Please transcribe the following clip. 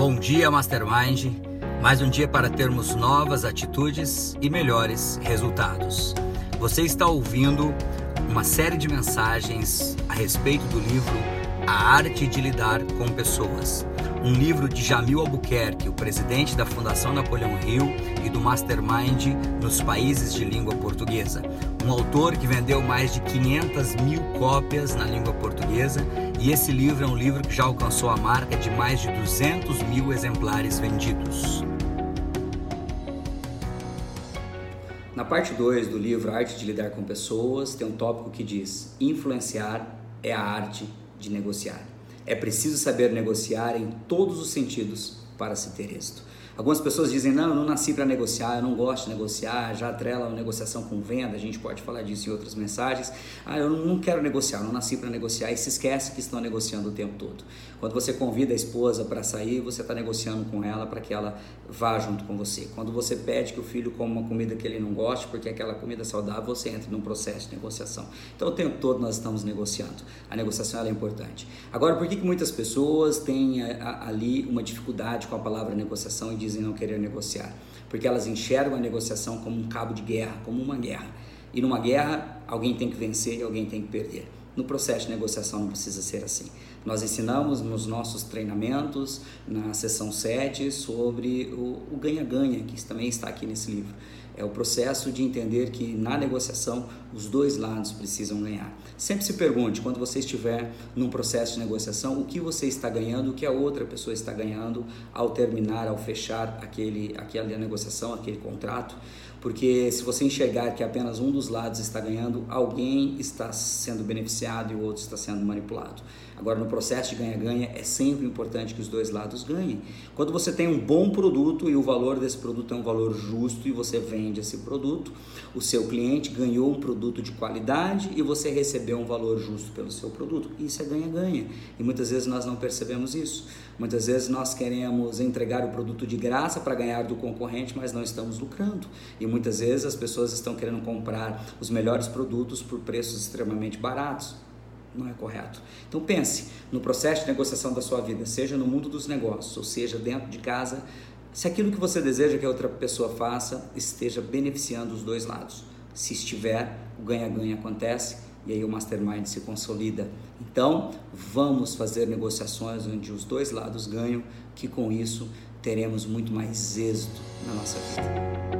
Bom dia, Mastermind. Mais um dia para termos novas atitudes e melhores resultados. Você está ouvindo uma série de mensagens a respeito do livro A Arte de Lidar com Pessoas. Um livro de Jamil Albuquerque, o presidente da Fundação Napoleão Hill e do Mastermind nos países de língua portuguesa. Um autor que vendeu mais de 500 mil cópias na língua portuguesa e esse livro é um livro que já alcançou a marca de mais de 200 mil exemplares vendidos. Na parte 2 do livro Arte de Lidar com Pessoas, tem um tópico que diz: Influenciar é a arte de negociar. É preciso saber negociar em todos os sentidos para se ter êxito. Algumas pessoas dizem: não, eu não nasci para negociar, eu não gosto de negociar, já atrela a negociação com venda, a gente pode falar disso em outras mensagens. Ah, eu não quero negociar, eu não nasci para negociar e se esquece que estão negociando o tempo todo. Quando você convida a esposa para sair, você está negociando com ela para que ela vá junto com você. Quando você pede que o filho coma uma comida que ele não goste, porque aquela comida saudável, você entra num processo de negociação. Então o tempo todo nós estamos negociando. A negociação é importante. Agora, por que, que muitas pessoas têm a, ali uma dificuldade com a palavra negociação e dizem não querer negociar? Porque elas enxergam a negociação como um cabo de guerra, como uma guerra. E numa guerra, alguém tem que vencer e alguém tem que perder. No processo de negociação não precisa ser assim. Nós ensinamos nos nossos treinamentos, na sessão 7, sobre o ganha-ganha, que também está aqui nesse livro. É o processo de entender que na negociação os dois lados precisam ganhar. Sempre se pergunte, quando você estiver num processo de negociação, o que você está ganhando, o que a outra pessoa está ganhando ao terminar, ao fechar aquele, aquela negociação, aquele contrato. Porque se você enxergar que apenas um dos lados está ganhando, alguém está sendo beneficiado e o outro está sendo manipulado. Agora, no processo de ganha-ganha, é sempre importante que os dois lados ganhem. Quando você tem um bom produto e o valor desse produto é um valor justo e você vende esse produto, o seu cliente ganhou um produto de qualidade e você recebeu um valor justo pelo seu produto. Isso é ganha-ganha. E muitas vezes nós não percebemos isso. Muitas vezes nós queremos entregar o produto de graça para ganhar do concorrente, mas não estamos lucrando. E muitas vezes as pessoas estão querendo comprar os melhores produtos por preços extremamente baratos não é correto. Então pense no processo de negociação da sua vida, seja no mundo dos negócios, ou seja dentro de casa, se aquilo que você deseja que a outra pessoa faça esteja beneficiando os dois lados. Se estiver, o ganha-ganha acontece e aí o mastermind se consolida. Então, vamos fazer negociações onde os dois lados ganham, que com isso teremos muito mais êxito na nossa vida.